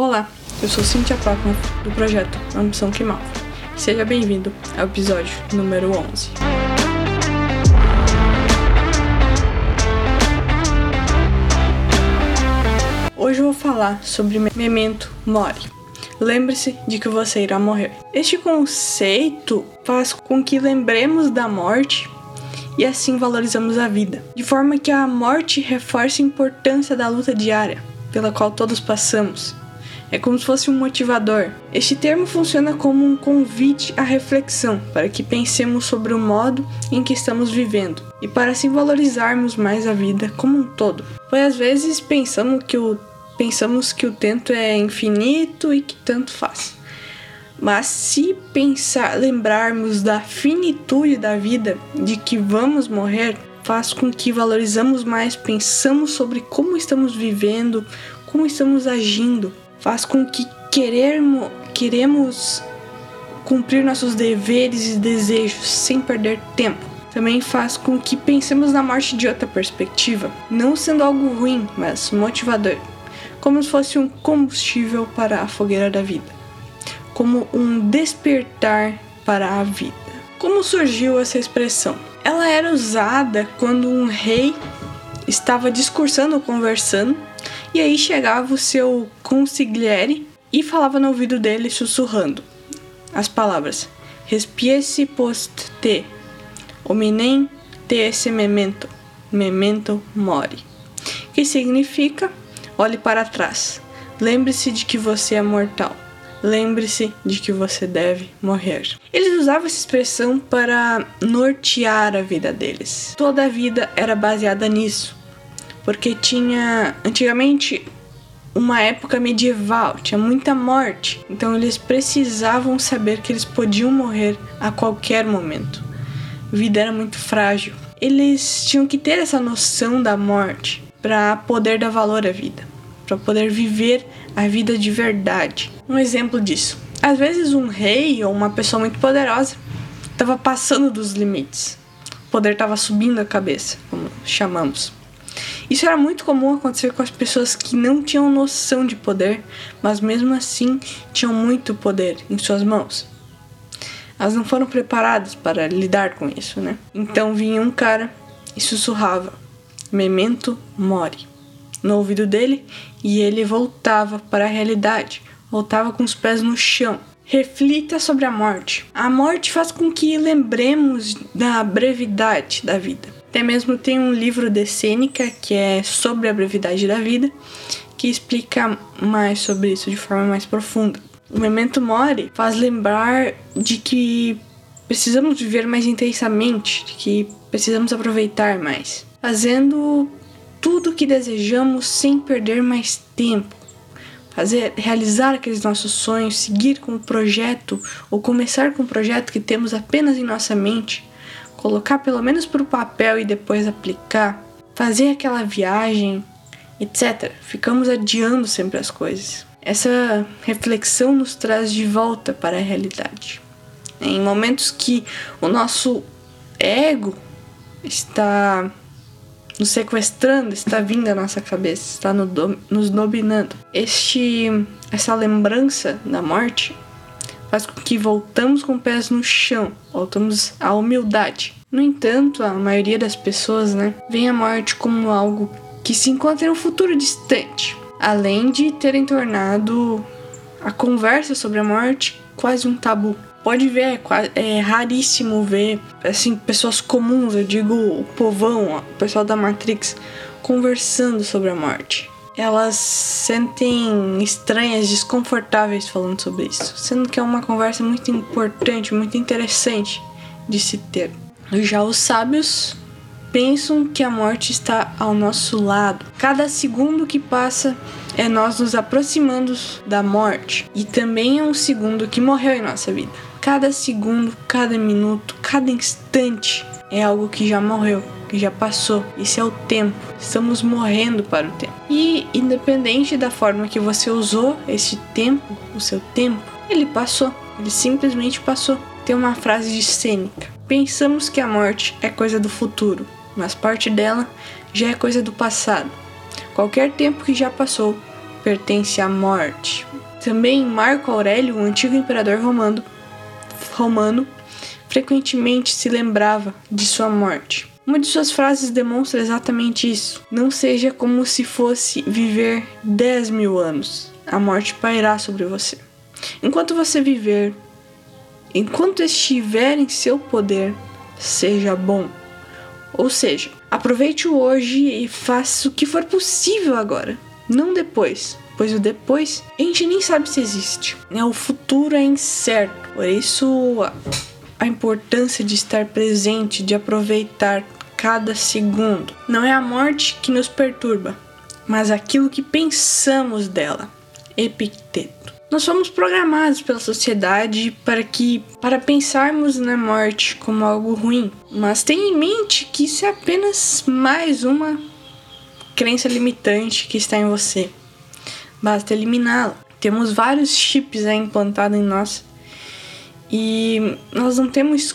Olá, eu sou Cynthia Pacman, do projeto Ambição Malva. Seja bem-vindo ao episódio número 11. Hoje eu vou falar sobre Memento Mori. Lembre-se de que você irá morrer. Este conceito faz com que lembremos da morte e assim valorizamos a vida, de forma que a morte reforce a importância da luta diária pela qual todos passamos. É como se fosse um motivador. Este termo funciona como um convite à reflexão, para que pensemos sobre o modo em que estamos vivendo e para assim valorizarmos mais a vida como um todo. Pois às vezes pensamos que o, pensamos que o tempo é infinito e que tanto faz. Mas se pensar, lembrarmos da finitude da vida, de que vamos morrer, faz com que valorizamos mais, pensamos sobre como estamos vivendo, como estamos agindo, faz com que queremos, queremos cumprir nossos deveres e desejos sem perder tempo. Também faz com que pensemos na morte de outra perspectiva, não sendo algo ruim, mas motivador, como se fosse um combustível para a fogueira da vida como um despertar para a vida. Como surgiu essa expressão? Ela era usada quando um rei estava discursando ou conversando, e aí chegava o seu consigliere e falava no ouvido dele sussurrando as palavras: Respiesse post te, hominem te esse memento, memento mori. Que significa: olhe para trás, lembre-se de que você é mortal. Lembre-se de que você deve morrer. Eles usavam essa expressão para nortear a vida deles. Toda a vida era baseada nisso, porque tinha antigamente uma época medieval, tinha muita morte, então eles precisavam saber que eles podiam morrer a qualquer momento. A vida era muito frágil. Eles tinham que ter essa noção da morte para poder dar valor à vida para poder viver a vida de verdade. Um exemplo disso. Às vezes um rei ou uma pessoa muito poderosa estava passando dos limites. O poder estava subindo a cabeça, como chamamos. Isso era muito comum acontecer com as pessoas que não tinham noção de poder, mas mesmo assim tinham muito poder em suas mãos. Elas não foram preparadas para lidar com isso, né? Então vinha um cara e sussurrava: Memento mori no ouvido dele e ele voltava para a realidade, voltava com os pés no chão. Reflita sobre a morte. A morte faz com que lembremos da brevidade da vida. Até mesmo tem um livro de Sêneca que é sobre a brevidade da vida, que explica mais sobre isso de forma mais profunda. O Memento Mori faz lembrar de que precisamos viver mais intensamente, de que precisamos aproveitar mais, fazendo tudo o que desejamos sem perder mais tempo. Fazer, realizar aqueles nossos sonhos, seguir com o projeto ou começar com um projeto que temos apenas em nossa mente, colocar pelo menos para o papel e depois aplicar, fazer aquela viagem, etc. Ficamos adiando sempre as coisas. Essa reflexão nos traz de volta para a realidade. Em momentos que o nosso ego está nos sequestrando, está vindo à nossa cabeça, está nos dominando. Este, essa lembrança da morte faz com que voltamos com pés no chão, voltamos à humildade. No entanto, a maioria das pessoas, né, vê a morte como algo que se encontra em um futuro distante, além de terem tornado a conversa sobre a morte quase um tabu pode ver, é, é raríssimo ver assim pessoas comuns, eu digo o povão, o pessoal da Matrix conversando sobre a morte. Elas sentem estranhas, desconfortáveis falando sobre isso, sendo que é uma conversa muito importante, muito interessante de se ter. Já os sábios pensam que a morte está ao nosso lado. Cada segundo que passa é nós nos aproximando da morte e também é um segundo que morreu em nossa vida. Cada segundo, cada minuto, cada instante é algo que já morreu, que já passou. Isso é o tempo. Estamos morrendo para o tempo. E independente da forma que você usou esse tempo, o seu tempo, ele passou. Ele simplesmente passou. Tem uma frase de Sêneca: Pensamos que a morte é coisa do futuro, mas parte dela já é coisa do passado. Qualquer tempo que já passou pertence à morte. Também Marco Aurélio, o antigo imperador romano, romano frequentemente se lembrava de sua morte. Uma de suas frases demonstra exatamente isso. Não seja como se fosse viver 10 mil anos. A morte pairá sobre você. Enquanto você viver, enquanto estiver em seu poder, seja bom. Ou seja, aproveite o hoje e faça o que for possível agora, não depois, pois o depois a gente nem sabe se existe. Né? O futuro é incerto, por isso a importância de estar presente, de aproveitar cada segundo. Não é a morte que nos perturba, mas aquilo que pensamos dela. Epicteto. Nós fomos programados pela sociedade para que para pensarmos na morte como algo ruim, mas tenha em mente que isso é apenas mais uma crença limitante que está em você. Basta eliminá-la. Temos vários chips implantados em nós e nós não temos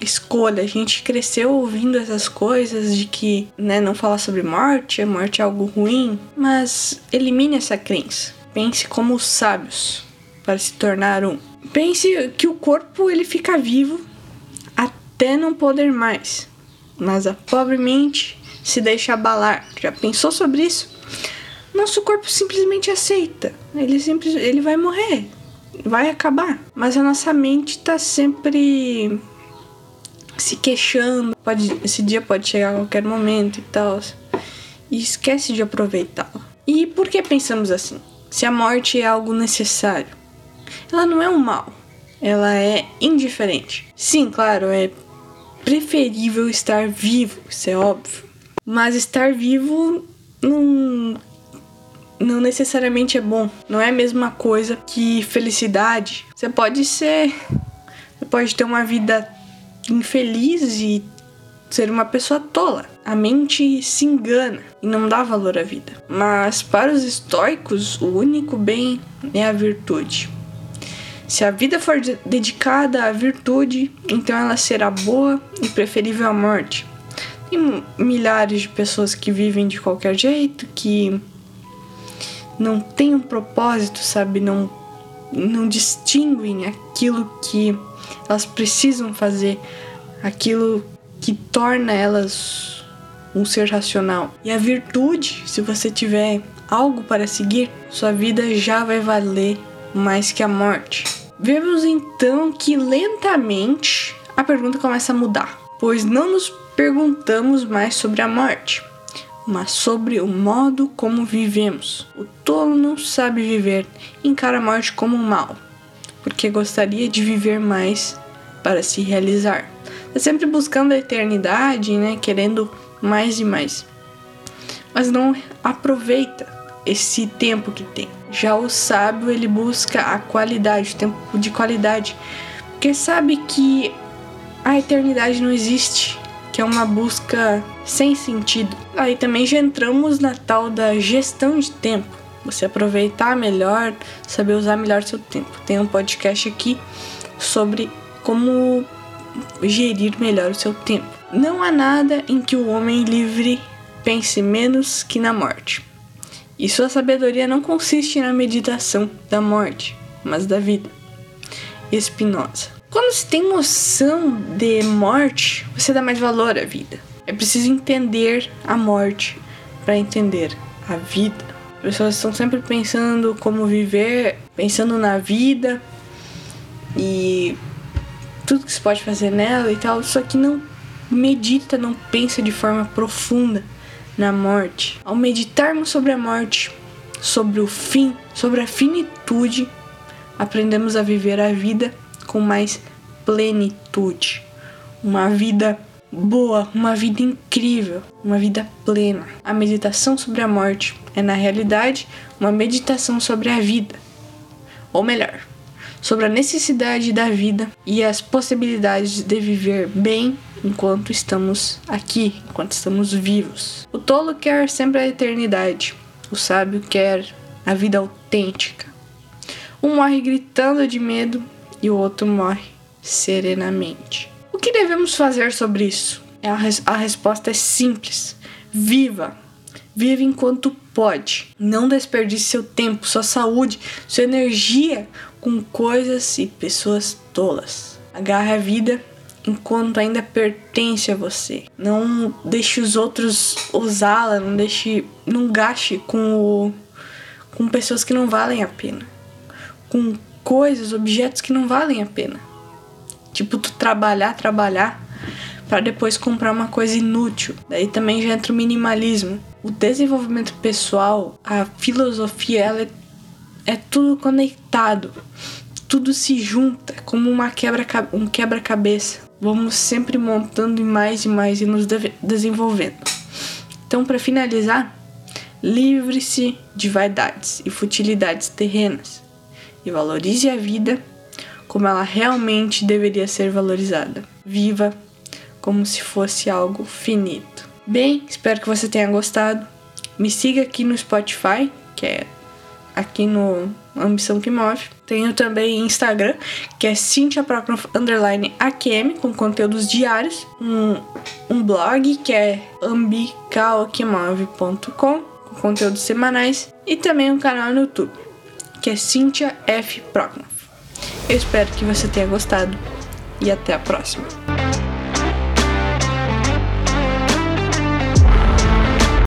escolha. A gente cresceu ouvindo essas coisas de que, né, não falar sobre morte, a morte é algo ruim, mas elimine essa crença. Pense como os sábios para se tornar um. Pense que o corpo ele fica vivo até não poder mais, mas a pobre mente se deixa abalar. Já pensou sobre isso? Nosso corpo simplesmente aceita. Ele sempre ele vai morrer, vai acabar. Mas a nossa mente tá sempre se queixando, pode, esse dia pode chegar a qualquer momento e tal, e esquece de aproveitá-lo. E por que pensamos assim? Se a morte é algo necessário, ela não é um mal, ela é indiferente. Sim, claro, é preferível estar vivo, isso é óbvio, mas estar vivo não não necessariamente é bom. Não é a mesma coisa que felicidade. Você pode ser. Você pode ter uma vida infeliz e ser uma pessoa tola. A mente se engana e não dá valor à vida. Mas para os estoicos, o único bem é a virtude. Se a vida for dedicada à virtude, então ela será boa e preferível à morte. Tem milhares de pessoas que vivem de qualquer jeito, que não têm um propósito, sabe? Não, não distinguem aquilo que elas precisam fazer aquilo que torna elas um ser racional. E a virtude, se você tiver algo para seguir, sua vida já vai valer mais que a morte. Vemos então que lentamente a pergunta começa a mudar, pois não nos perguntamos mais sobre a morte, mas sobre o modo como vivemos. O tolo não sabe viver, encara a morte como um mal, porque gostaria de viver mais para se realizar. Está sempre buscando a eternidade, né? Querendo mais e mais. Mas não aproveita esse tempo que tem. Já o sábio, ele busca a qualidade, o tempo de qualidade. Porque sabe que a eternidade não existe, que é uma busca sem sentido. Aí também já entramos na tal da gestão de tempo. Você aproveitar melhor, saber usar melhor seu tempo. Tem um podcast aqui sobre como gerir melhor o seu tempo. Não há nada em que o homem livre pense menos que na morte. E sua sabedoria não consiste na meditação da morte, mas da vida. Espinosa. Quando se tem noção de morte, você dá mais valor à vida. É preciso entender a morte para entender a vida. As pessoas estão sempre pensando como viver, pensando na vida e tudo que se pode fazer nela e tal, só que não medita, não pensa de forma profunda na morte. Ao meditarmos sobre a morte, sobre o fim, sobre a finitude, aprendemos a viver a vida com mais plenitude. Uma vida boa, uma vida incrível, uma vida plena. A meditação sobre a morte é, na realidade, uma meditação sobre a vida. Ou melhor, sobre a necessidade da vida e as possibilidades de viver bem enquanto estamos aqui, enquanto estamos vivos. O tolo quer sempre a eternidade, o sábio quer a vida autêntica. Um morre gritando de medo e o outro morre serenamente. O que devemos fazer sobre isso? A, res a resposta é simples: viva! Viva enquanto pode. Não desperdice seu tempo, sua saúde, sua energia com coisas e pessoas tolas. Agarre a vida enquanto ainda pertence a você. Não deixe os outros usá-la, não deixe, não gaste com o, com pessoas que não valem a pena. Com coisas, objetos que não valem a pena. Tipo tu trabalhar, trabalhar para depois comprar uma coisa inútil. Daí também já entra o minimalismo. O desenvolvimento pessoal, a filosofia, ela é, é tudo conectado. Tudo se junta como uma quebra, um quebra-cabeça. Vamos sempre montando mais e mais e nos de desenvolvendo. Então, para finalizar, livre-se de vaidades e futilidades terrenas e valorize a vida como ela realmente deveria ser valorizada. Viva como se fosse algo finito. Bem, espero que você tenha gostado. Me siga aqui no Spotify, que é aqui no Ambição que Move. Tenho também Instagram, que é Cintia com conteúdos diários. Um, um blog, que é ambicalquemove.com, com conteúdos semanais. E também um canal no YouTube, que é Cintia F. Prognov. Eu espero que você tenha gostado e até a próxima.